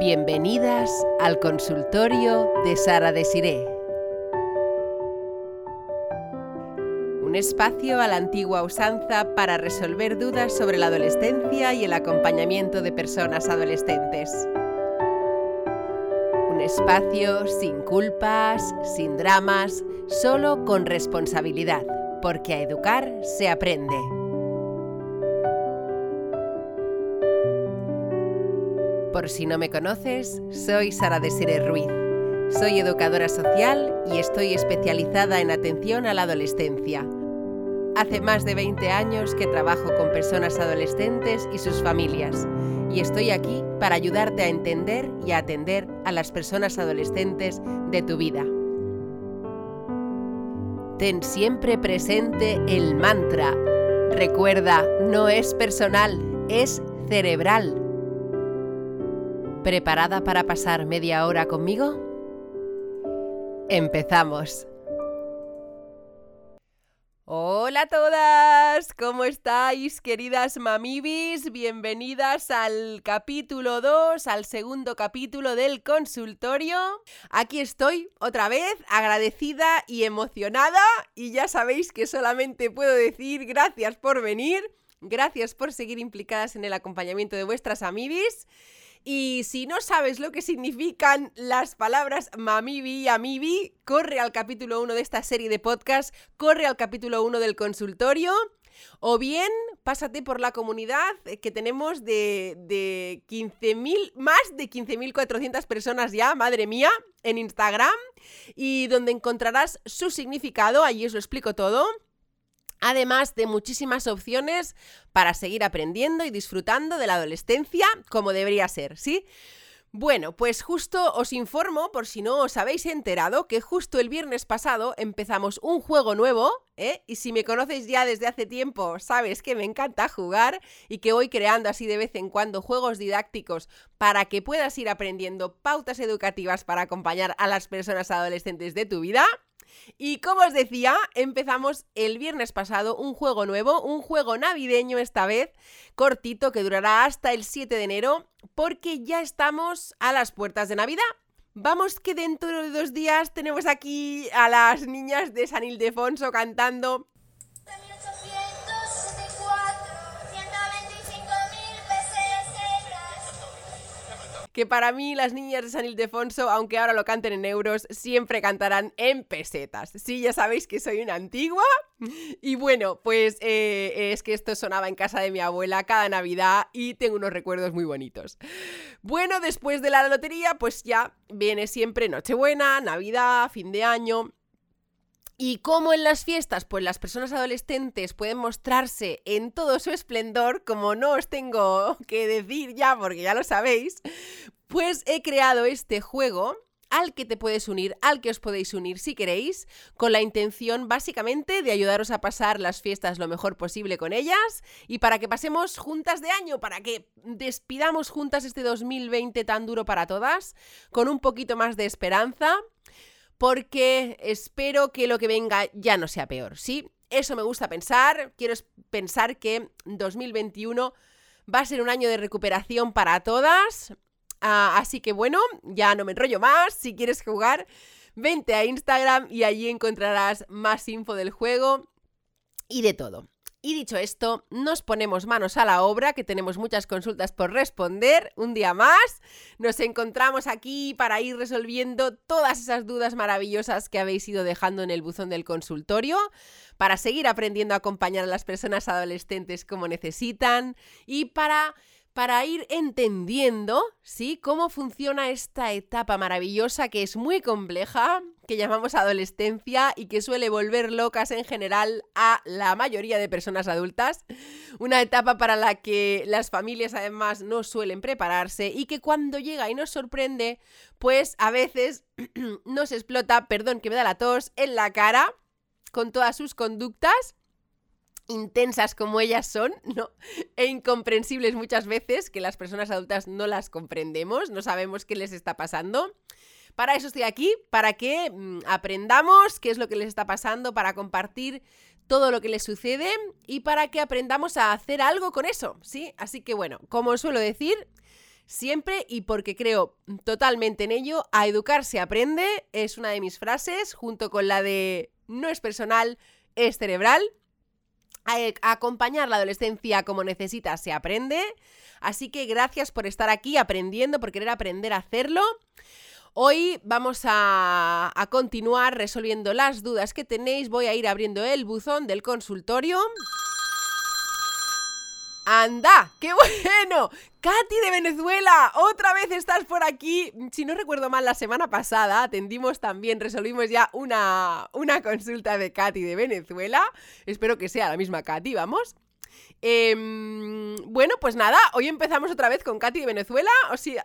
Bienvenidas al consultorio de Sara Desiré. Un espacio a la antigua usanza para resolver dudas sobre la adolescencia y el acompañamiento de personas adolescentes. Un espacio sin culpas, sin dramas, solo con responsabilidad, porque a educar se aprende. Si no me conoces, soy Sara Desiree Ruiz. Soy educadora social y estoy especializada en atención a la adolescencia. Hace más de 20 años que trabajo con personas adolescentes y sus familias y estoy aquí para ayudarte a entender y a atender a las personas adolescentes de tu vida. Ten siempre presente el mantra. Recuerda, no es personal, es cerebral. ¿Preparada para pasar media hora conmigo? Empezamos. Hola a todas, ¿cómo estáis queridas mamibis? Bienvenidas al capítulo 2, al segundo capítulo del consultorio. Aquí estoy otra vez, agradecida y emocionada y ya sabéis que solamente puedo decir gracias por venir, gracias por seguir implicadas en el acompañamiento de vuestras amibis. Y si no sabes lo que significan las palabras mamibi y amibi, corre al capítulo 1 de esta serie de podcast, corre al capítulo 1 del consultorio. O bien, pásate por la comunidad que tenemos de, de 15.000, más de 15.400 personas ya, madre mía, en Instagram, y donde encontrarás su significado, allí os lo explico todo además de muchísimas opciones para seguir aprendiendo y disfrutando de la adolescencia como debería ser, ¿sí? Bueno, pues justo os informo, por si no os habéis enterado, que justo el viernes pasado empezamos un juego nuevo, ¿eh? Y si me conoces ya desde hace tiempo, sabes que me encanta jugar y que voy creando así de vez en cuando juegos didácticos para que puedas ir aprendiendo pautas educativas para acompañar a las personas adolescentes de tu vida. Y como os decía, empezamos el viernes pasado un juego nuevo, un juego navideño esta vez, cortito, que durará hasta el 7 de enero, porque ya estamos a las puertas de Navidad. Vamos que dentro de dos días tenemos aquí a las niñas de San Ildefonso cantando que para mí las niñas de San Ildefonso, aunque ahora lo canten en euros, siempre cantarán en pesetas. Sí, ya sabéis que soy una antigua. Y bueno, pues eh, es que esto sonaba en casa de mi abuela cada Navidad y tengo unos recuerdos muy bonitos. Bueno, después de la lotería, pues ya viene siempre Nochebuena, Navidad, fin de año. ¿Y cómo en las fiestas? Pues las personas adolescentes pueden mostrarse en todo su esplendor, como no os tengo que decir ya porque ya lo sabéis, pues he creado este juego al que te puedes unir, al que os podéis unir si queréis, con la intención básicamente de ayudaros a pasar las fiestas lo mejor posible con ellas y para que pasemos juntas de año, para que despidamos juntas este 2020 tan duro para todas, con un poquito más de esperanza porque espero que lo que venga ya no sea peor, ¿sí? Eso me gusta pensar, quiero pensar que 2021 va a ser un año de recuperación para todas, ah, así que bueno, ya no me enrollo más, si quieres jugar, vente a Instagram y allí encontrarás más info del juego y de todo. Y dicho esto, nos ponemos manos a la obra, que tenemos muchas consultas por responder. Un día más, nos encontramos aquí para ir resolviendo todas esas dudas maravillosas que habéis ido dejando en el buzón del consultorio, para seguir aprendiendo a acompañar a las personas adolescentes como necesitan y para para ir entendiendo, ¿sí? Cómo funciona esta etapa maravillosa que es muy compleja, que llamamos adolescencia y que suele volver locas en general a la mayoría de personas adultas. Una etapa para la que las familias además no suelen prepararse y que cuando llega y nos sorprende, pues a veces nos explota, perdón que me da la tos, en la cara con todas sus conductas intensas como ellas son, ¿no? E incomprensibles muchas veces, que las personas adultas no las comprendemos, no sabemos qué les está pasando. Para eso estoy aquí, para que mm, aprendamos qué es lo que les está pasando, para compartir todo lo que les sucede y para que aprendamos a hacer algo con eso, ¿sí? Así que bueno, como suelo decir, siempre y porque creo totalmente en ello, a educar se aprende, es una de mis frases, junto con la de no es personal, es cerebral. A, acompañar la adolescencia como necesita se aprende. Así que gracias por estar aquí aprendiendo, por querer aprender a hacerlo. Hoy vamos a, a, continuar resolviendo las dudas que tenéis. Voy a ir abriendo el buzón del consultorio. ¡Anda! ¡Qué bueno! Katy de Venezuela, otra vez estás por aquí. Si no recuerdo mal, la semana pasada atendimos también, resolvimos ya una, una consulta de Katy de Venezuela. Espero que sea la misma Katy, vamos. Em, bueno, pues nada, hoy empezamos otra vez con Katy de Venezuela.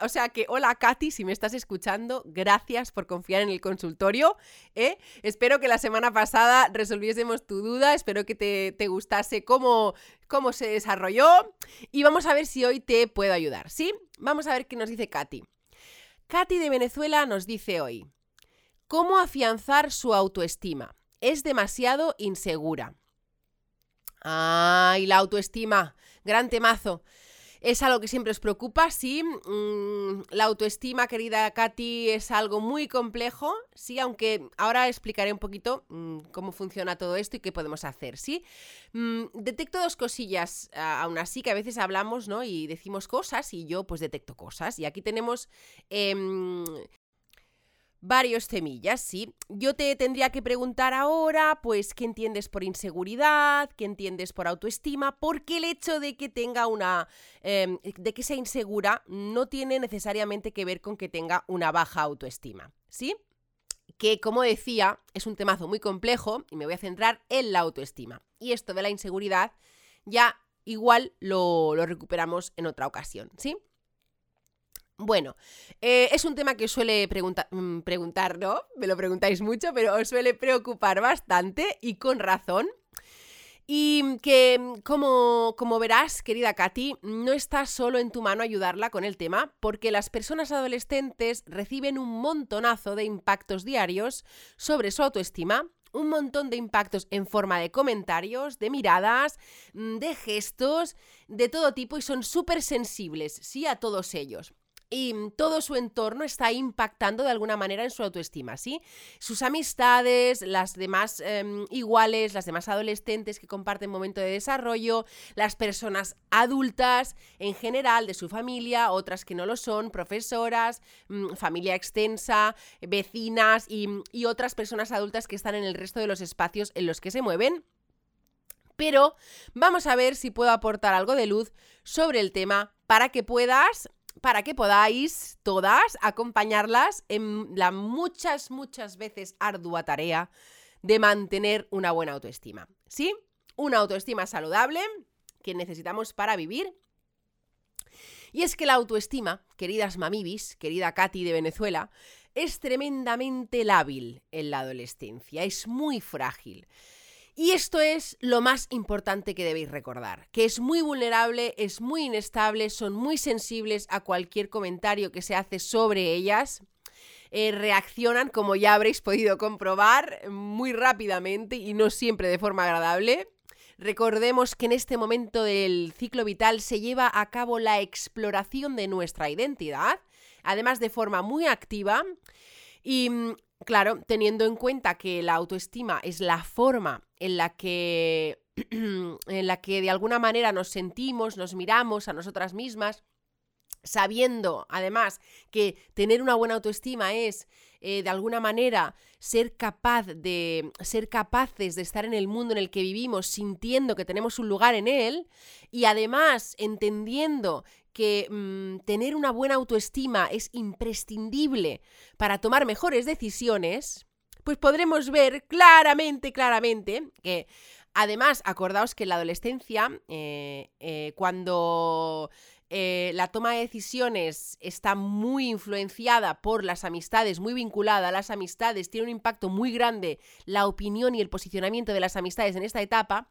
O sea, que, hola Katy, si me estás escuchando, gracias por confiar en el consultorio. ¿eh? Espero que la semana pasada resolviésemos tu duda, espero que te, gustase cómo, cómo se desarrolló. Y vamos a ver si hoy te puedo ayudar, ¿sí? Vamos a ver qué nos dice Katy. Katy de Venezuela nos dice hoy, ¿cómo afianzar su autoestima? Es demasiado insegura. Ay, la autoestima, gran temazo. Es algo que siempre os preocupa, sí. Mm, la autoestima, querida Katy, es algo muy complejo, sí, aunque ahora explicaré un poquito mm, cómo funciona todo esto y qué podemos hacer, sí. Mm, detecto dos cosillas, aún así, que a veces hablamos, ¿no? Y decimos cosas y yo pues detecto cosas. Y aquí tenemos em, varios temillas, sí. Yo te tendría que preguntar ahora, pues, ¿qué entiendes por inseguridad? ¿Qué entiendes por autoestima? Porque el hecho de que tenga una... Em, de que sea insegura no tiene necesariamente que ver con que tenga una baja autoestima, ¿sí? Que, como decía, es un temazo muy complejo y me voy a centrar en la autoestima. Y esto de la inseguridad ya igual lo, lo recuperamos en otra ocasión, ¿sí? Bueno, eh, es un tema que suele mm, preguntar, ¿no? Me lo preguntáis mucho, pero os suele preocupar bastante y con razón. Y que, mm, como, como verás, querida Katy, no está solo en tu mano ayudarla con el tema, porque las personas adolescentes reciben un montonazo de impactos diarios sobre su autoestima, un montón de impactos en forma de comentarios, de miradas, mm, de gestos, de todo tipo y son súper sensibles, sí, a todos ellos y todo su entorno está impactando de alguna manera en su autoestima, ¿sí? Sus amistades, las demás em, iguales, las demás adolescentes que comparten momento de desarrollo, las personas adultas en general de su familia, otras que no lo son, profesoras, mm, familia extensa, vecinas y, y otras personas adultas que están en el resto de los espacios en los que se mueven. Pero vamos a ver si puedo aportar algo de luz sobre el tema para que puedas para que podáis todas acompañarlas en la muchas, muchas veces ardua tarea de mantener una buena autoestima. ¿Sí? Una autoestima saludable que necesitamos para vivir. Y es que la autoestima, queridas mamibis, querida Katy de Venezuela, es tremendamente lábil en la adolescencia, es muy frágil. Y esto es lo más importante que debéis recordar, que es muy vulnerable, es muy inestable, son muy sensibles a cualquier comentario que se hace sobre ellas. Eh, reaccionan, como ya habréis podido comprobar, muy rápidamente y no siempre de forma agradable. Recordemos que en este momento del ciclo vital se lleva a cabo la exploración de nuestra identidad, además de forma muy activa. Y mm, Claro, teniendo en cuenta que la autoestima es la forma en la que en la que de alguna manera nos sentimos, nos miramos a nosotras mismas, sabiendo además que tener una buena autoestima es eh, de alguna manera ser capaz de ser capaces de estar en el mundo en el que vivimos sintiendo que tenemos un lugar en él y además entendiendo que mm, tener una buena autoestima es imprescindible para tomar mejores decisiones, pues podremos ver claramente, claramente que además, acordaos que en la adolescencia, eh, eh, cuando eh, la toma de decisiones está muy influenciada por las amistades, muy vinculada a las amistades, tiene un impacto muy grande la opinión y el posicionamiento de las amistades en esta etapa,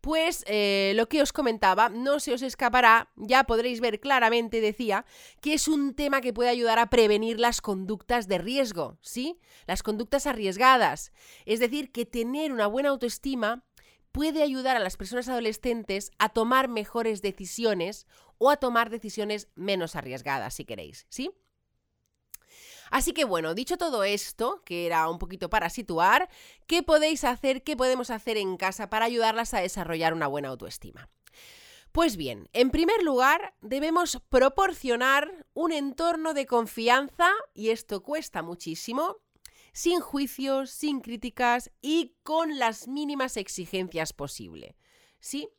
pues eh, lo que os comentaba no se os escapará, ya podréis ver claramente, decía, que es un tema que puede ayudar a prevenir las conductas de riesgo, ¿sí? Las conductas arriesgadas. Es decir, que tener una buena autoestima puede ayudar a las personas adolescentes a tomar mejores decisiones o a tomar decisiones menos arriesgadas, si queréis, ¿sí? Así que bueno, dicho todo esto, que era un poquito para situar, ¿qué podéis hacer, qué podemos hacer en casa para ayudarlas a desarrollar una buena autoestima? Pues bien, en primer lugar, debemos proporcionar un entorno de confianza, y esto cuesta muchísimo, sin juicios, sin críticas y con las mínimas exigencias posible. ¿Sí?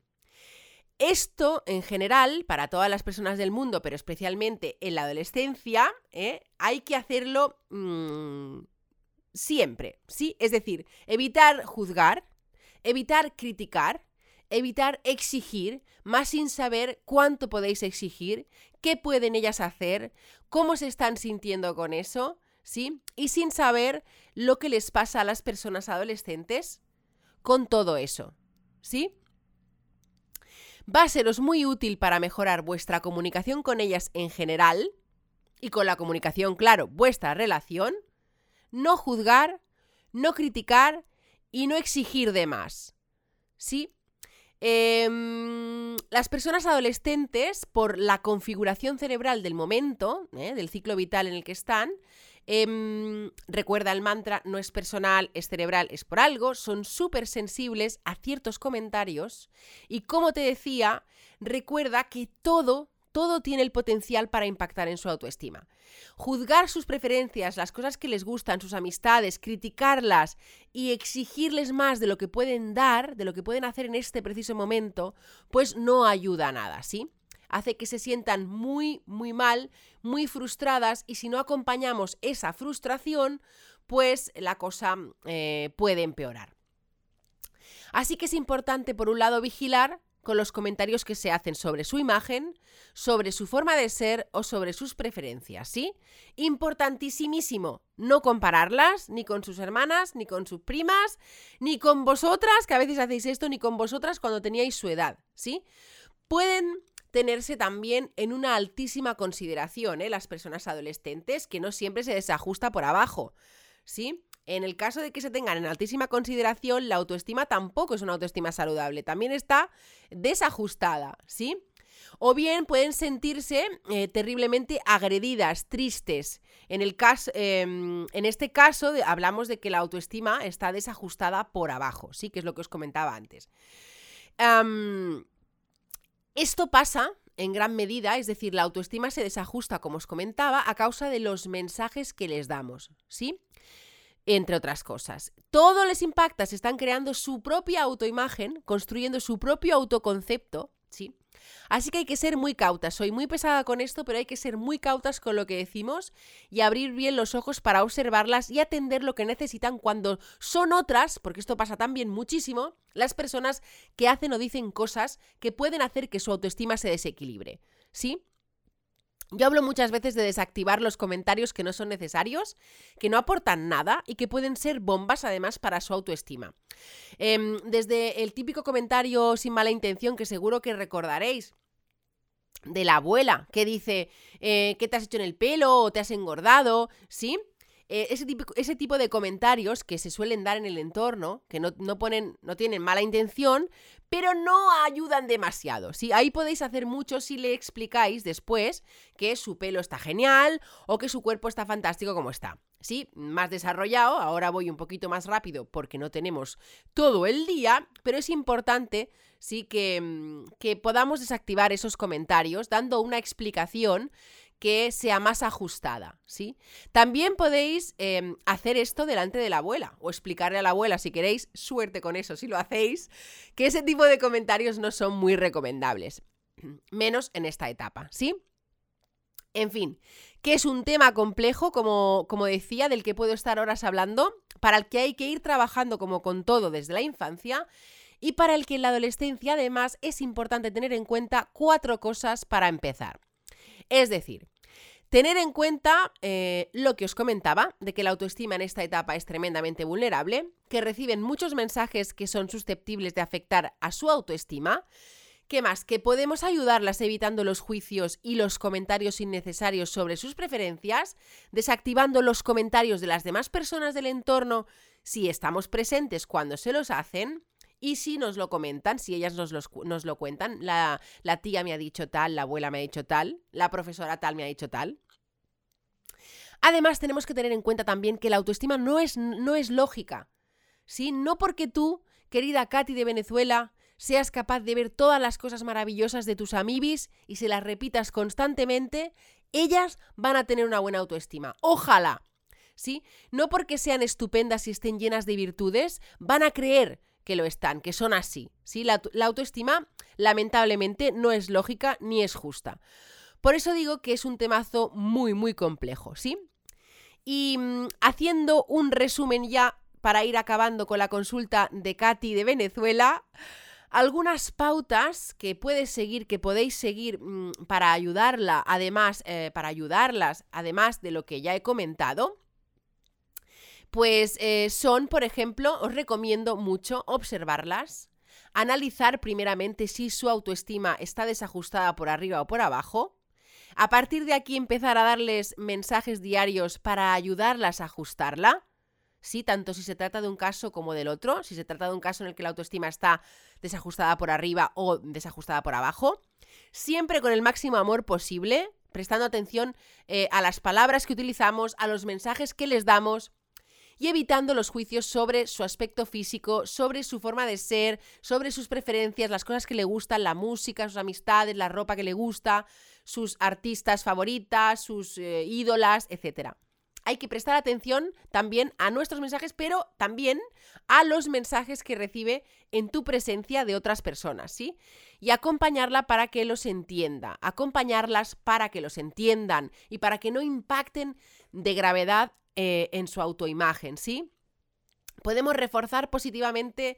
Esto, en general, para todas las personas del mundo, pero especialmente en la adolescencia, ¿eh? hay que hacerlo mmm, siempre, ¿sí? Es decir, evitar juzgar, evitar criticar, evitar exigir, más sin saber cuánto podéis exigir, qué pueden ellas hacer, cómo se están sintiendo con eso, ¿sí? Y sin saber lo que les pasa a las personas adolescentes con todo eso, ¿sí? Va a seros muy útil para mejorar vuestra comunicación con ellas en general y con la comunicación, claro, vuestra relación, no juzgar, no criticar y no exigir de más, ¿sí? Em, las personas adolescentes, por la configuración cerebral del momento, ¿eh? del ciclo vital en el que están, em, recuerda el mantra, no es personal, es cerebral, es por algo, son súper sensibles a ciertos comentarios y como te decía, recuerda que todo, todo tiene el potencial para impactar en su autoestima. Juzgar sus preferencias, las cosas que les gustan, sus amistades, criticarlas y exigirles más de lo que pueden dar, de lo que pueden hacer en este preciso momento, pues no ayuda a nada, ¿sí? Hace que se sientan muy, muy mal, muy frustradas y si no acompañamos esa frustración, pues la cosa eh, puede empeorar. Así que es importante, por un lado, vigilar con los comentarios que se hacen sobre su imagen, sobre su forma de ser o sobre sus preferencias, ¿sí? Importantísimo, no compararlas ni con sus hermanas, ni con sus primas, ni con vosotras, que a veces hacéis esto, ni con vosotras cuando teníais su edad, ¿sí? Pueden tenerse también en una altísima consideración, ¿eh? Las personas adolescentes, que no siempre se desajusta por abajo, ¿sí? En el caso de que se tengan en altísima consideración, la autoestima tampoco es una autoestima saludable, también está desajustada, ¿sí? O bien pueden sentirse eh, terriblemente agredidas, tristes. En, el caso, em, en este caso hablamos de que la autoestima está desajustada por abajo, ¿sí? Que es lo que os comentaba antes. Esto pasa en gran medida, es decir, la autoestima se desajusta, como os comentaba, a causa de los mensajes que les damos, ¿sí? entre otras cosas. Todo les impacta, se están creando su propia autoimagen, construyendo su propio autoconcepto, ¿sí? Así que hay que ser muy cautas. Soy muy pesada con esto, pero hay que ser muy cautas con lo que decimos y abrir bien los ojos para observarlas y atender lo que necesitan cuando son otras, porque esto pasa también muchísimo, las personas que hacen o dicen cosas que pueden hacer que su autoestima se desequilibre. ¿Sí? Yo hablo muchas veces de desactivar los comentarios que no son necesarios, que no aportan nada y que pueden ser bombas además para su autoestima. Em, desde el típico comentario sin mala intención que seguro que recordaréis, de la abuela que dice eh, ¿qué te has hecho en el pelo? o te has engordado, ¿sí? Eh, ese, tipo, ese, tipo, de comentarios que se suelen dar en el entorno, que no, no, ponen, no tienen mala intención, pero no ayudan demasiado. ¿sí? Ahí podéis hacer mucho si le explicáis después que su pelo está genial o que su cuerpo está fantástico como está. Sí, más desarrollado, ahora voy un poquito más rápido porque no tenemos todo el día, pero es importante sí que, mm, que podamos desactivar esos comentarios dando una explicación que sea más ajustada, ¿sí? También podéis em, hacer esto delante de la abuela o explicarle a la abuela, si queréis, suerte con eso, si lo hacéis, que ese tipo de comentarios no son muy recomendables, menos en esta etapa, ¿sí? En fin, que es un tema complejo, como, como decía, del que puedo estar horas hablando, para el que hay que ir trabajando como con todo desde la infancia y para el que en la adolescencia además es importante tener en cuenta cuatro cosas para empezar. Es decir, tener en cuenta eh, lo que os comentaba, de que la autoestima en esta etapa es tremendamente vulnerable, que reciben muchos mensajes que son susceptibles de afectar a su autoestima. ¿Qué más? Que podemos ayudarlas evitando los juicios y los comentarios innecesarios sobre sus preferencias, desactivando los comentarios de las demás personas del entorno si estamos presentes cuando se los hacen, Y si nos lo comentan, si ellas nos, lo cuentan, la, la tía me ha dicho tal, la abuela me ha dicho tal, la profesora tal me ha dicho tal. Además, tenemos que tener en cuenta también que la autoestima no es, no es lógica. ¿sí? No porque tú, querida Katy de Venezuela, seas capaz de ver todas las cosas maravillosas de tus amibis y se las repitas constantemente, ellas van a tener una buena autoestima. Ojalá. ¿Sí? No porque sean estupendas y estén llenas de virtudes, van a creer que lo están, que son así. ¿Sí? La, autoestima, lamentablemente, no es lógica ni es justa. Por eso digo que es un temazo muy, muy complejo, ¿sí? Y mm, haciendo un resumen ya para ir acabando con la consulta de Katy de Venezuela, algunas pautas que puedes seguir, que podéis seguir mm, para ayudarla, además, eh, para ayudarlas, además de lo que ya he comentado, pues eh, son, por ejemplo, os recomiendo mucho observarlas, analizar primeramente si su autoestima está desajustada por arriba o por abajo, a partir de aquí empezar a darles mensajes diarios para ayudarlas a ajustarla, ¿sí? Tanto si se trata de un caso como del otro, si se trata de un caso en el que la autoestima está desajustada por arriba o desajustada por abajo, siempre con el máximo amor posible, prestando atención eh, a las palabras que utilizamos, a los mensajes que les damos y evitando los juicios sobre su aspecto físico, sobre su forma de ser, sobre sus preferencias, las cosas que le gustan, la música, sus amistades, la ropa que le gusta, sus artistas favoritas, sus eh, ídolas, etcétera hay que prestar atención también a nuestros mensajes, pero también a los mensajes que recibe en tu presencia de otras personas, ¿sí? Y acompañarla para que los entienda, acompañarlas para que los entiendan y para que no impacten de gravedad eh, en su autoimagen, ¿sí? Podemos reforzar positivamente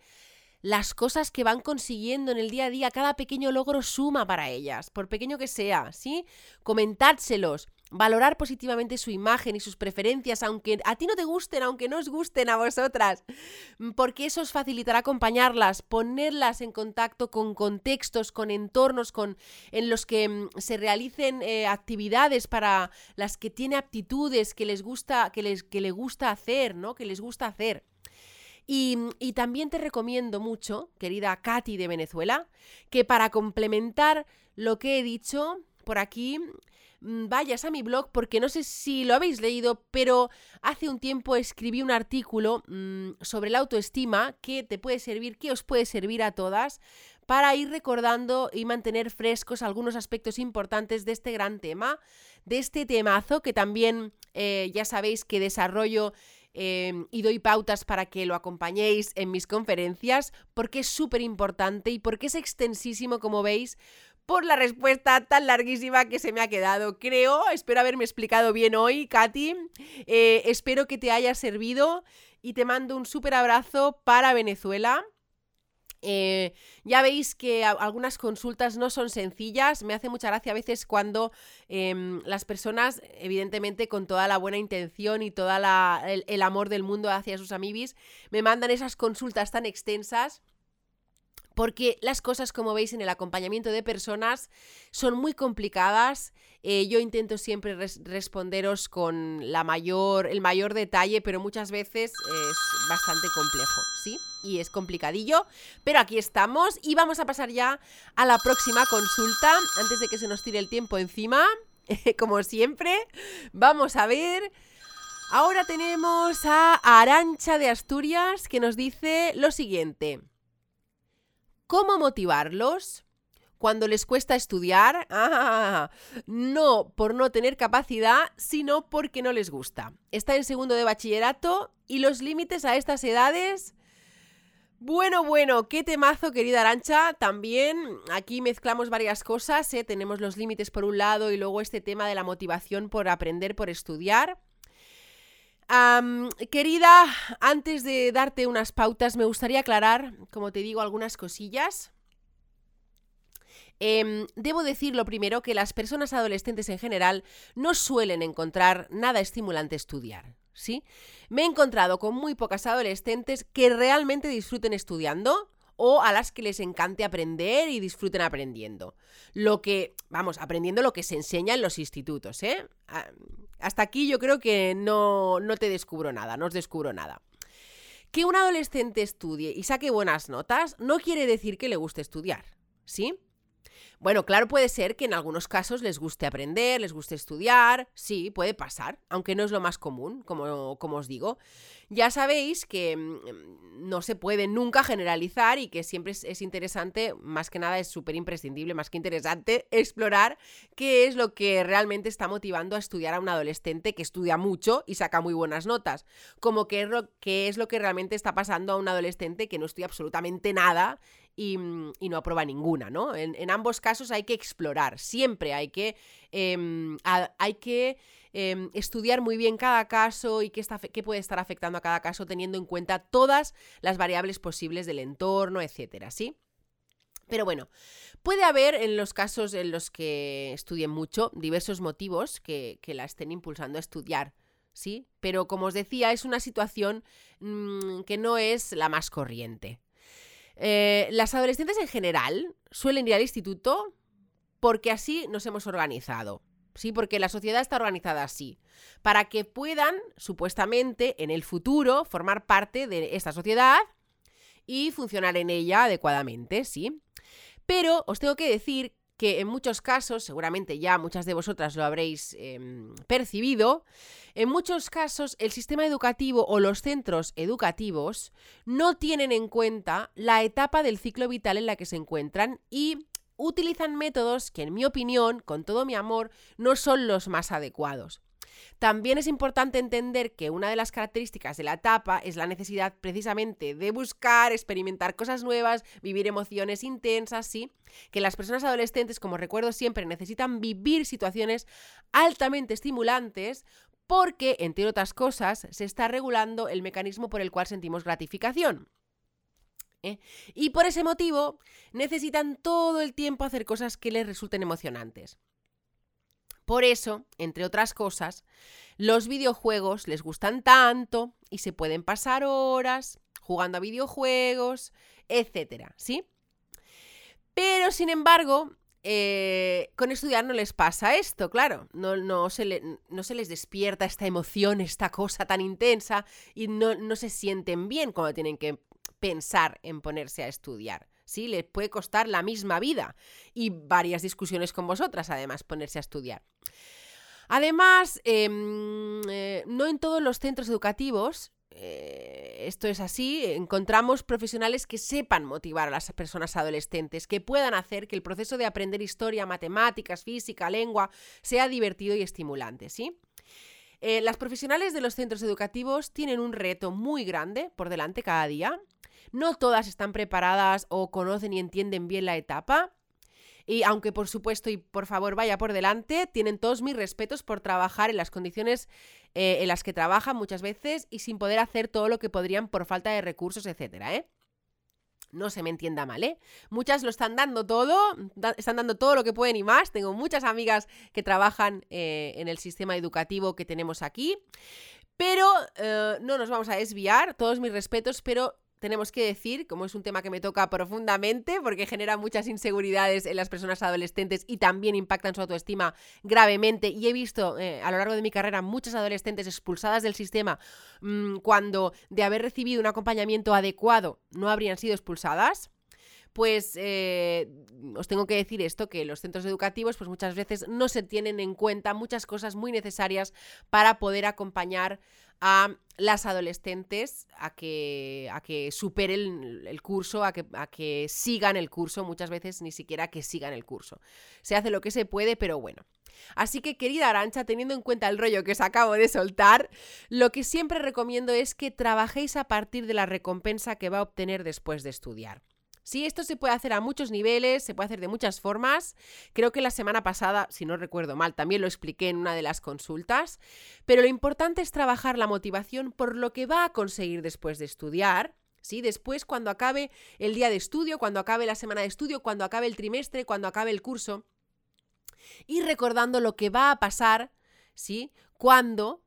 las cosas que van consiguiendo en el día a día, cada pequeño logro suma para ellas, por pequeño que sea, ¿sí? Comentádselos, valorar positivamente su imagen y sus preferencias, aunque a ti no te gusten, aunque no os gusten a vosotras, porque eso os facilitará acompañarlas, ponerlas en contacto con contextos, con entornos con, en los que mm, se realicen eh, actividades para las que tiene aptitudes, que les gusta, que les, que le gusta hacer, ¿no? Que les gusta hacer. Y, y, también te recomiendo mucho, querida Katy de Venezuela, que para complementar lo que he dicho por aquí, vayas a mi blog porque no sé si lo habéis leído, pero hace un tiempo escribí un artículo mm, sobre la autoestima que te puede servir, que os puede servir a todas para ir recordando y mantener frescos algunos aspectos importantes de este gran tema, de este temazo que también eh, ya sabéis que desarrollo em, y doy pautas para que lo acompañéis en mis conferencias, porque es súper importante y porque es extensísimo, como veis, por la respuesta tan larguísima que se me ha quedado. Creo, espero haberme explicado bien hoy, Katy. Eh, espero que te haya servido y te mando un súper abrazo para Venezuela. Eh, ya veis que algunas consultas no son sencillas. Me hace mucha gracia a veces cuando em, las personas, evidentemente con toda la buena intención y todo el, el, amor del mundo hacia sus amibis, me mandan esas consultas tan extensas porque las cosas, como veis en el acompañamiento de personas, son muy complicadas. Eh, yo intento siempre responderos con la mayor, el mayor detalle, pero muchas veces es bastante complejo, ¿sí? Y es complicadillo, pero aquí estamos y vamos a pasar ya a la próxima consulta, antes de que se nos tire el tiempo encima, como siempre. Vamos a ver... Ahora tenemos a Arancha de Asturias que nos dice lo siguiente. ¿Cómo motivarlos? Cuando les cuesta estudiar, ah, no por no tener capacidad, sino porque no les gusta. Está en segundo de bachillerato y los límites a estas edades... Bueno, bueno, qué temazo, querida Arancha. También aquí mezclamos varias cosas. ¿eh? Tenemos los límites por un lado y luego este tema de la motivación por aprender, por estudiar querida, antes de darte unas pautas, me gustaría aclarar, como te digo, algunas cosillas. Em, debo decir lo primero que las personas adolescentes en general no suelen encontrar nada estimulante estudiar. ¿Sí? Me he encontrado con muy pocas adolescentes que realmente disfruten estudiando o a las que les encante aprender y disfruten aprendiendo. Lo que, vamos, aprendiendo lo que se enseña en los institutos, ¿eh? Hasta aquí yo creo que no, no te descubro nada, no os descubro nada. Que un adolescente estudie y saque buenas notas no quiere decir que le guste estudiar, ¿sí? Bueno, claro, puede ser que en algunos casos les guste aprender, les guste estudiar, sí, puede pasar, aunque no es lo más común, como, como os digo. Ya sabéis que mm, no se puede nunca generalizar y que siempre es, interesante, más que nada es súper imprescindible, más que interesante, explorar qué es lo que realmente está motivando a estudiar a un adolescente que estudia mucho y saca muy buenas notas, como qué es lo, es lo que realmente está pasando a un adolescente que no estudia absolutamente nada Mm, y, no aprueba ninguna, ¿no? En, ambos casos hay que explorar, siempre hay que, em, hay que em, estudiar muy bien cada caso y qué, puede estar afectando a cada caso teniendo en cuenta todas las variables posibles del entorno, etcétera, ¿sí? Pero bueno, puede haber en los casos en los que estudien mucho diversos motivos que, la estén impulsando a estudiar, ¿sí? Pero como os decía, es una situación mm, que no es la más corriente. Eh, las adolescentes en general suelen ir al instituto porque así nos hemos organizado. Sí, porque la sociedad está organizada así, para que puedan, supuestamente, en el futuro, formar parte de esta sociedad y funcionar en ella adecuadamente, ¿sí? Pero os tengo que decir que en muchos casos, seguramente ya muchas de vosotras lo habréis em, percibido, en muchos casos el sistema educativo o los centros educativos no tienen en cuenta la etapa del ciclo vital en la que se encuentran y utilizan métodos que en mi opinión, con todo mi amor, no son los más adecuados. También es importante entender que una de las características de la etapa es la necesidad precisamente de buscar, experimentar cosas nuevas, vivir emociones intensas, sí, que las personas adolescentes, como recuerdo siempre, necesitan vivir situaciones altamente estimulantes porque, entre otras cosas, se está regulando el mecanismo por el cual sentimos gratificación. ¿eh? Y por ese motivo necesitan todo el tiempo hacer cosas que les resulten emocionantes. Por eso, entre otras cosas, los videojuegos les gustan tanto y se pueden pasar horas jugando a videojuegos, etcétera, ¿sí? Pero, sin embargo, eh, con estudiar no les pasa esto, claro. No, se les despierta esta emoción, esta cosa tan intensa y no se sienten bien cuando tienen que pensar en ponerse a estudiar. ¿Sí? Les puede costar la misma vida y varias discusiones con vosotras, además, ponerse a estudiar. Además, em, eh, no en todos los centros educativos eh, esto es así, encontramos profesionales que sepan motivar a las personas adolescentes, que puedan hacer que el proceso de aprender historia, matemáticas, física, lengua, sea divertido y estimulante, ¿sí? Eh, las profesionales de los centros educativos tienen un reto muy grande por delante cada día no todas están preparadas o conocen y entienden bien la etapa. Y aunque por supuesto y por favor vaya por delante, tienen todos mis respetos por trabajar en las condiciones eh, en las que trabajan muchas veces y sin poder hacer todo lo que podrían por falta de recursos, etcétera, ¿eh? No se me entienda mal, ¿eh? Muchas lo están dando todo, están dando todo lo que pueden y más. Tengo muchas amigas que trabajan eh, en el sistema educativo que tenemos aquí. Pero eh, no nos vamos a desviar, todos mis respetos, pero tenemos que decir, como es un tema que me toca profundamente, porque genera muchas inseguridades en las personas adolescentes y también impacta en su autoestima gravemente. Y he visto eh, a lo largo de mi carrera muchas adolescentes expulsadas del sistema mm, cuando de haber recibido un acompañamiento adecuado no habrían sido expulsadas pues eh, os tengo que decir esto, que los centros educativos pues muchas veces no se tienen en cuenta muchas cosas muy necesarias para poder acompañar a las adolescentes a que, a que superen el curso, a que, a que sigan el curso, muchas veces ni siquiera que sigan el curso. Se hace lo que se puede, pero bueno. Así que, querida Arancha, teniendo en cuenta el rollo que os acabo de soltar, lo que siempre recomiendo es que trabajéis a partir de la recompensa que va a obtener después de estudiar. Sí, esto se puede hacer a muchos niveles, se puede hacer de muchas formas. Creo que la semana pasada, si no recuerdo mal, también lo expliqué en una de las consultas. Pero lo importante es trabajar la motivación por lo que va a conseguir después de estudiar. ¿Sí? Después, cuando acabe el día de estudio, cuando acabe la semana de estudio, cuando acabe el trimestre, cuando acabe el curso. Y recordando lo que va a pasar, ¿sí? Cuando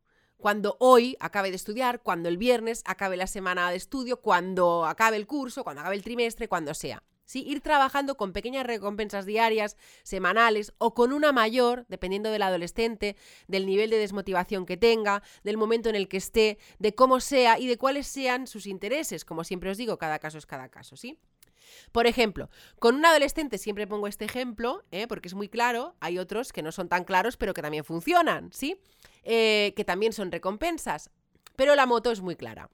cuando hoy acabe de estudiar, cuando el viernes acabe la semana de estudio, cuando acabe el curso, cuando acabe el trimestre, cuando sea. ¿sí? Ir trabajando con pequeñas recompensas diarias, semanales o con una mayor, dependiendo del adolescente, del nivel de desmotivación que tenga, del momento en el que esté, de cómo sea y de cuáles sean sus intereses. Como siempre os digo, cada caso es cada caso, ¿sí? Por ejemplo, con un adolescente siempre pongo este ejemplo, ¿eh? porque es muy claro, hay otros que no son tan claros, pero que también funcionan, ¿sí? Eh, que también son recompensas. Pero la moto es muy clara.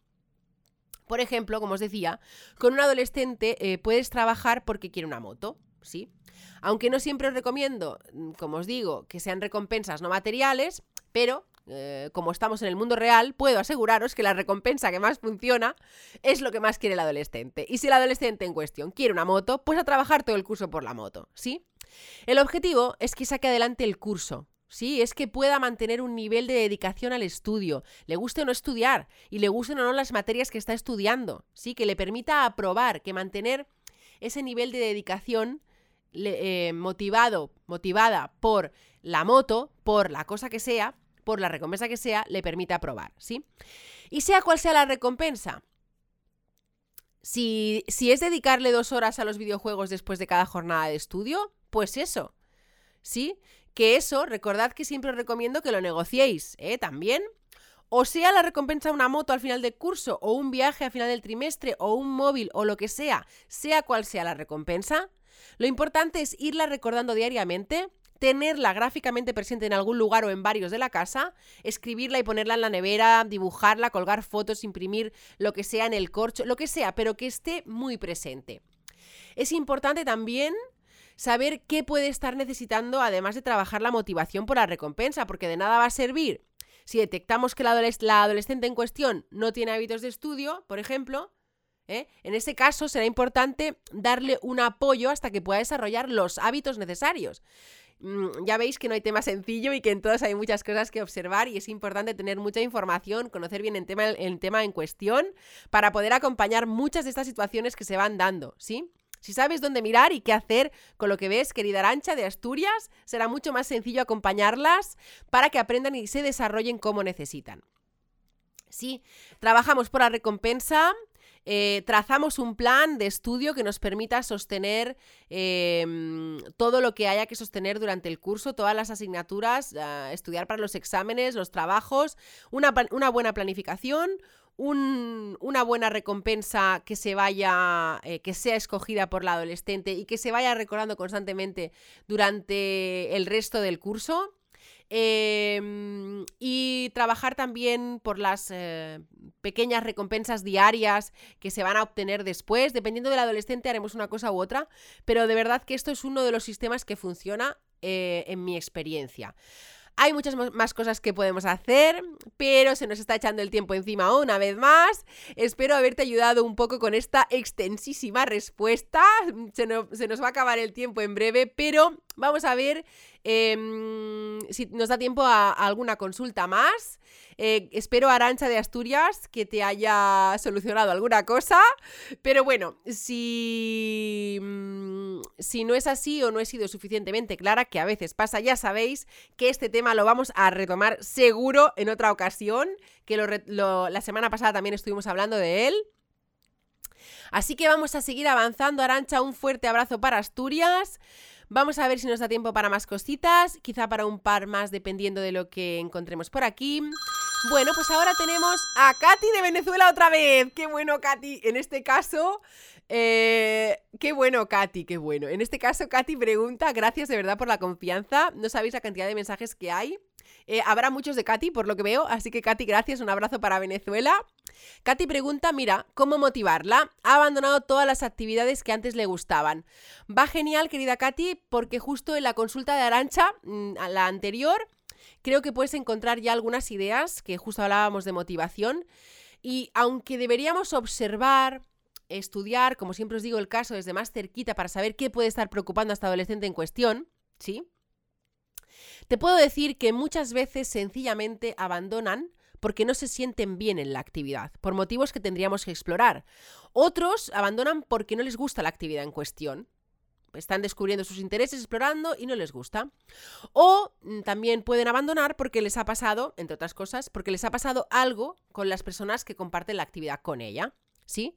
Por ejemplo, como os decía, con un adolescente eh, puedes trabajar porque quiere una moto, ¿sí? Aunque no siempre os recomiendo, mm, como os digo, que sean recompensas no materiales, pero eh, como estamos en el mundo real, puedo aseguraros que la recompensa que más funciona es lo que más quiere el adolescente. Y si el adolescente en cuestión quiere una moto, pues a trabajar todo el curso por la moto, ¿sí? El objetivo es que saque adelante el curso, Sí, es que pueda mantener un nivel de dedicación al estudio, le guste o no estudiar y le gusten o no las materias que está estudiando, sí, que le permita aprobar, que mantener ese nivel de dedicación eh, motivado, motivada por la moto, por la cosa que sea, por la recompensa que sea, le permita aprobar, ¿sí? Y sea cual sea la recompensa, si, si es dedicarle dos horas a los videojuegos después de cada jornada de estudio, pues eso, ¿sí? Que eso, recordad que siempre os recomiendo que lo negociéis, ¿eh? También. O sea la recompensa una moto al final del curso, o un viaje al final del trimestre, o un móvil, o lo que sea, sea cual sea la recompensa, lo importante es irla recordando diariamente, tenerla gráficamente presente en algún lugar o en varios de la casa, escribirla y ponerla en la nevera, dibujarla, colgar fotos, imprimir lo que sea en el corcho, lo que sea, pero que esté muy presente. Es importante también saber qué puede estar necesitando además de trabajar la motivación por la recompensa, porque de nada va a servir si detectamos que la, adolescente en cuestión no tiene hábitos de estudio, por ejemplo, ¿eh? en ese caso será importante darle un apoyo hasta que pueda desarrollar los hábitos necesarios. Mm, ya veis que no hay tema sencillo y que en todos hay muchas cosas que observar y es importante tener mucha información, conocer bien el tema, el tema en cuestión para poder acompañar muchas de estas situaciones que se van dando, ¿sí? Si sabes dónde mirar y qué hacer con lo que ves, querida Arancha de Asturias, será mucho más sencillo acompañarlas para que aprendan y se desarrollen como necesitan. Sí, trabajamos por la recompensa, eh, trazamos un plan de estudio que nos permita sostener em, todo lo que haya que sostener durante el curso, todas las asignaturas, estudiar para los exámenes, los trabajos, una, una buena planificación, una buena recompensa que se vaya, eh, que sea escogida por la adolescente y que se vaya recordando constantemente durante el resto del curso. Em, y trabajar también por las eh, pequeñas recompensas diarias que se van a obtener después. Dependiendo del adolescente haremos una cosa u otra, pero de verdad que esto es uno de los sistemas que funciona eh, en mi experiencia. Hay muchas más cosas que podemos hacer, pero se nos está echando el tiempo encima una vez más. Espero haberte ayudado un poco con esta extensísima respuesta. Se, nos va a acabar el tiempo en breve, pero vamos a ver em, si nos da tiempo a alguna consulta más. Eh, espero, Arancha de Asturias, que te haya solucionado alguna cosa. Pero bueno, si, mm, si no es así o no he sido suficientemente clara, que a veces pasa, ya sabéis que este tema lo vamos a retomar seguro en otra ocasión, que la semana pasada también estuvimos hablando de él. Así que vamos a seguir avanzando, Arancha. Un fuerte abrazo para Asturias. Vamos a ver si nos da tiempo para más cositas, quizá para un par más dependiendo de lo que encontremos por aquí. Bueno, pues ahora tenemos a Katy de Venezuela otra vez. Qué bueno, Katy. En este caso, eh, qué bueno, Katy, qué bueno. En este caso, Katy pregunta, gracias de verdad por la confianza. No sabéis la cantidad de mensajes que hay. Eh, habrá muchos de Katy, por lo que veo. Así que, Katy, gracias. Un abrazo para Venezuela. Katy pregunta, mira, ¿cómo motivarla? Ha abandonado todas las actividades que antes le gustaban. Va genial, querida Katy, porque justo en la consulta de Arancha, mm, la anterior, creo que puedes encontrar ya algunas ideas, que justo hablábamos de motivación, y aunque deberíamos observar, estudiar, como siempre os digo, el caso desde más cerquita para saber qué puede estar preocupando a esta adolescente en cuestión, ¿sí? Te puedo decir que muchas veces sencillamente abandonan porque no se sienten bien en la actividad, por motivos que tendríamos que explorar. Otros abandonan porque no les gusta la actividad en cuestión, están descubriendo sus intereses, explorando y no les gusta. O mm, también pueden abandonar porque les ha pasado, entre otras cosas, porque les ha pasado algo con las personas que comparten la actividad con ella. ¿Sí?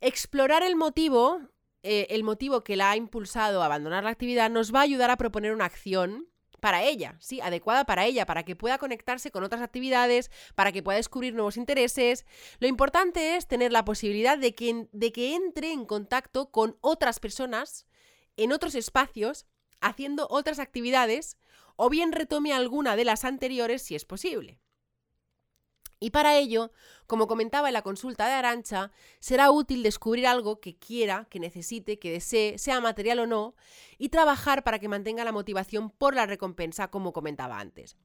Explorar el motivo eh, el motivo que la ha impulsado a abandonar la actividad, nos va a ayudar a proponer una acción para ella, sí, adecuada para ella, para que pueda conectarse con otras actividades, para que pueda descubrir nuevos intereses. Lo importante es tener la posibilidad de que, de que entre en contacto con otras personas en otros espacios, haciendo otras actividades, o bien retome alguna de las anteriores si es posible. Y para ello, como comentaba en la consulta de Arancha, será útil descubrir algo que quiera, que necesite, que desee, sea material o no, y trabajar para que mantenga la motivación por la recompensa, como comentaba antes.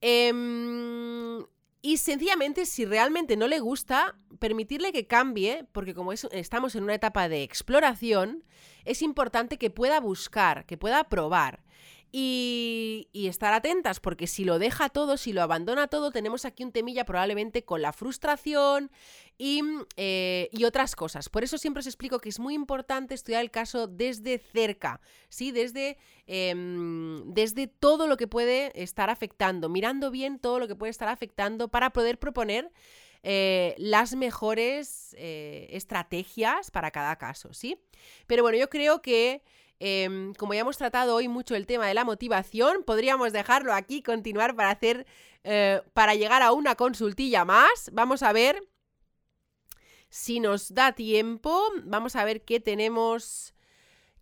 Em, y sencillamente, si realmente no le gusta, permitirle que cambie, porque como estamos en una etapa de exploración, es importante que pueda buscar, que pueda probar. Y, estar atentas, porque si lo deja todo, si lo abandona todo, tenemos aquí un temilla probablemente con la frustración y, eh, otras cosas. Por eso siempre os explico que es muy importante estudiar el caso desde cerca, ¿sí? Desde, em, desde todo lo que puede estar afectando, mirando bien todo lo que puede estar afectando para poder proponer eh, las mejores eh, estrategias para cada caso, ¿sí? Pero bueno, yo creo que Em, como ya hemos tratado hoy mucho el tema de la motivación, podríamos dejarlo aquí, continuar para hacer, eh, para llegar a una consultilla más. Vamos a ver si nos da tiempo. Vamos a ver qué tenemos,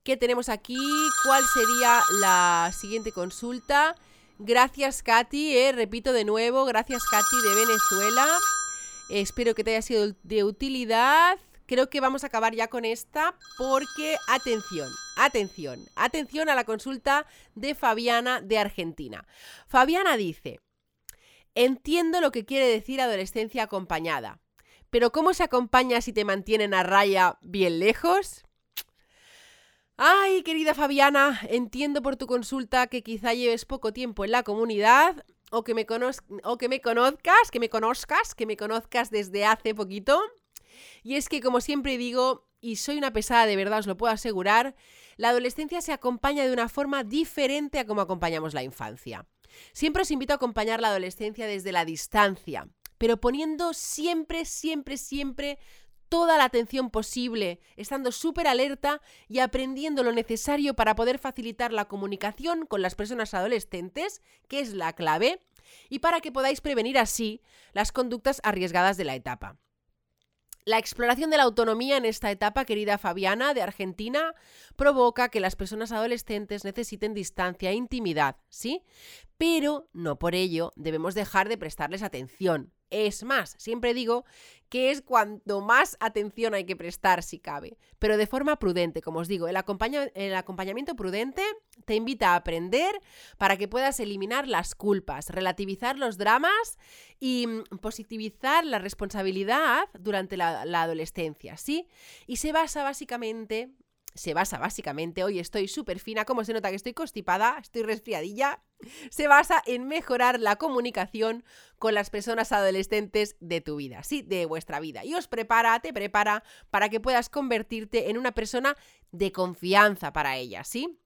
qué tenemos aquí, cuál sería la siguiente consulta. Gracias, Katy, eh, repito de nuevo, gracias, Katy de Venezuela. espero que te haya sido de utilidad creo que vamos a acabar ya con esta porque, atención, atención, atención a la consulta de Fabiana de Argentina. Fabiana dice, entiendo lo que quiere decir adolescencia acompañada, pero ¿cómo se acompaña si te mantienen a raya bien lejos? Ay, querida Fabiana, entiendo por tu consulta que quizá lleves poco tiempo en la comunidad o que me, o que me conozcas, que me conozcas, que me conozcas desde hace poquito y es que, como siempre digo, y soy una pesada de verdad, os lo puedo asegurar, la adolescencia se acompaña de una forma diferente a como acompañamos la infancia. Siempre os invito a acompañar la adolescencia desde la distancia, pero poniendo siempre, siempre, siempre toda la atención posible, estando súper alerta y aprendiendo lo necesario para poder facilitar la comunicación con las personas adolescentes, que es la clave, y para que podáis prevenir así las conductas arriesgadas de la etapa. La exploración de la autonomía en esta etapa, querida Fabiana, de Argentina, provoca que las personas adolescentes necesiten distancia e intimidad, ¿sí? Pero no por ello debemos dejar de prestarles atención. Es más, siempre digo que es cuanto más atención hay que prestar si cabe, pero de forma prudente, como os digo, el, acompañamiento prudente te invita a aprender para que puedas eliminar las culpas, relativizar los dramas y mm, positivizar la responsabilidad durante la, la adolescencia, ¿sí? Y se basa básicamente se basa básicamente, hoy estoy súper fina, como se nota que estoy constipada, estoy resfriadilla, se basa en mejorar la comunicación con las personas adolescentes de tu vida, sí, de vuestra vida. Y os prepara, te prepara para que puedas convertirte en una persona de confianza para ellas, ¿sí?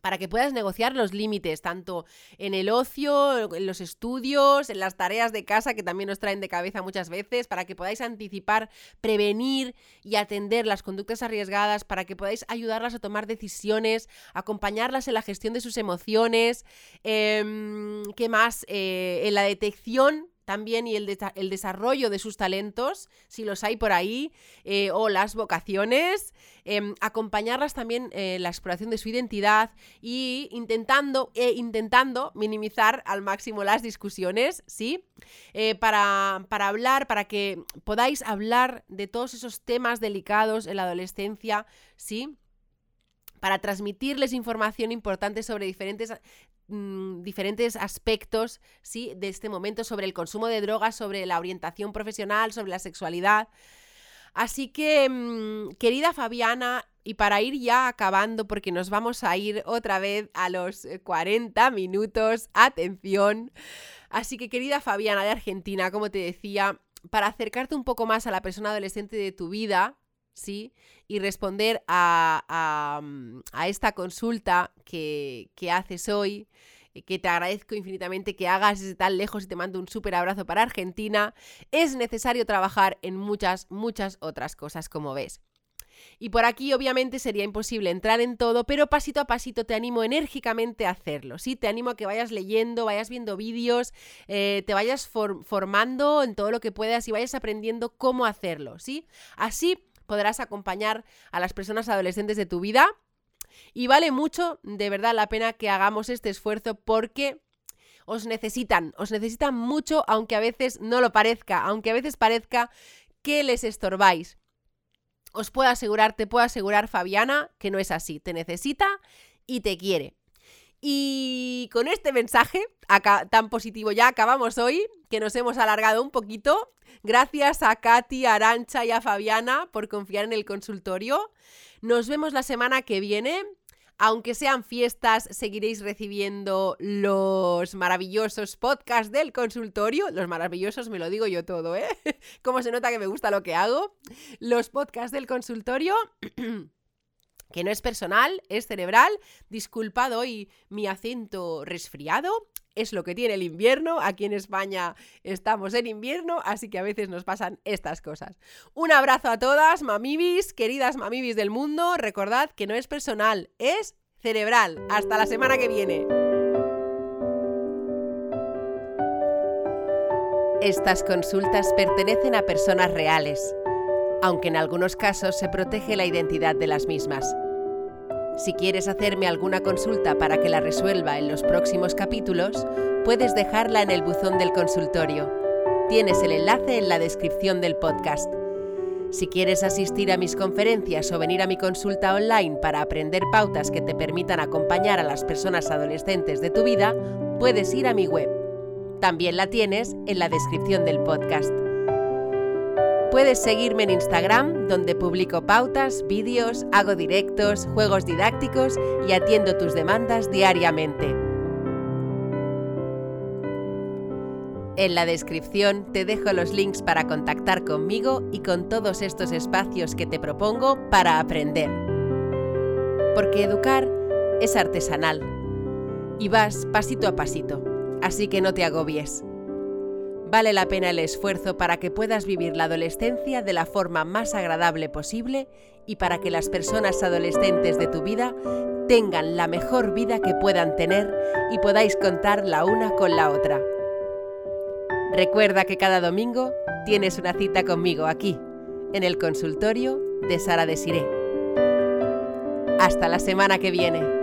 Para que puedas negociar los límites, tanto en el ocio, en los estudios, en las tareas de casa que también nos traen de cabeza muchas veces, para que podáis anticipar, prevenir y atender las conductas arriesgadas, para que podáis ayudarlas a tomar decisiones, acompañarlas en la gestión de sus emociones, eh, ¿qué más? Eh, en la detección también y el, el, desarrollo de sus talentos, si los hay por ahí, eh, o las vocaciones, em, acompañarlas también en la exploración de su identidad y intentando, e intentando minimizar al máximo las discusiones, ¿sí? Eh, para, para hablar, para que podáis hablar de todos esos temas delicados en la adolescencia, ¿sí? para transmitirles información importante sobre diferentes Mm, diferentes aspectos ¿sí? de este momento sobre el consumo de drogas, sobre la orientación profesional, sobre la sexualidad. Así que, mm, querida Fabiana, y para ir ya acabando, porque nos vamos a ir otra vez a los 40 minutos, atención. Así que, querida Fabiana de Argentina, como te decía, para acercarte un poco más a la persona adolescente de tu vida, ¿sí? Y responder a, mm, esta consulta que, haces hoy, eh, que te agradezco infinitamente que hagas desde tan lejos y te mando un súper abrazo para Argentina, es necesario trabajar en muchas, muchas otras cosas, como ves. Y por aquí obviamente sería imposible entrar en todo, pero pasito a pasito te animo enérgicamente a hacerlo, ¿sí? Te animo a que vayas leyendo, vayas viendo vídeos, eh, te vayas formando en todo lo que puedas y vayas aprendiendo cómo hacerlo, ¿sí? Así podrás acompañar a las personas adolescentes de tu vida. Y vale mucho, de verdad, la pena que hagamos este esfuerzo porque os necesitan, os necesitan mucho, aunque a veces no lo parezca, aunque a veces parezca que les estorbáis. Os puedo asegurar, te puedo asegurar, Fabiana, que no es así. Te necesita y te quiere. Y con este mensaje tan positivo ya acabamos hoy, que nos hemos alargado un poquito. Gracias a Katy, a Arancha y a Fabiana por confiar en el consultorio. Nos vemos la semana que viene. Aunque sean fiestas, seguiréis recibiendo los maravillosos podcasts del consultorio. Los maravillosos me lo digo yo todo, ¿eh? Cómo se nota que me gusta lo que hago. Los podcasts del consultorio. que no es personal, es cerebral. Disculpad hoy mi acento resfriado es lo que tiene el invierno. Aquí en España estamos en invierno, así que a veces nos pasan estas cosas. Un abrazo a todas, mamibis, queridas mamibis del mundo. Recordad que no es personal, es cerebral. Hasta la semana que viene. Estas consultas pertenecen a personas reales, aunque en algunos casos se protege la identidad de las mismas. Si quieres hacerme alguna consulta para que la resuelva en los próximos capítulos, puedes dejarla en el buzón del consultorio. Tienes el enlace en la descripción del podcast. Si quieres asistir a mis conferencias o venir a mi consulta online para aprender pautas que te permitan acompañar a las personas adolescentes de tu vida, puedes ir a mi web. También la tienes en la descripción del podcast. Puedes seguirme en Instagram, donde publico pautas, vídeos, hago directos, juegos didácticos y atiendo tus demandas diariamente. En la descripción te dejo los links para contactar conmigo y con todos estos espacios que te propongo para aprender. Porque educar es artesanal y vas pasito a pasito, así que no te agobies. Vale la pena el esfuerzo para que puedas vivir la adolescencia de la forma más agradable posible y para que las personas adolescentes de tu vida tengan la mejor vida que puedan tener y podáis contar la una con la otra. Recuerda que cada domingo tienes una cita conmigo aquí, en el consultorio de Sara Desiré. Hasta la semana que viene.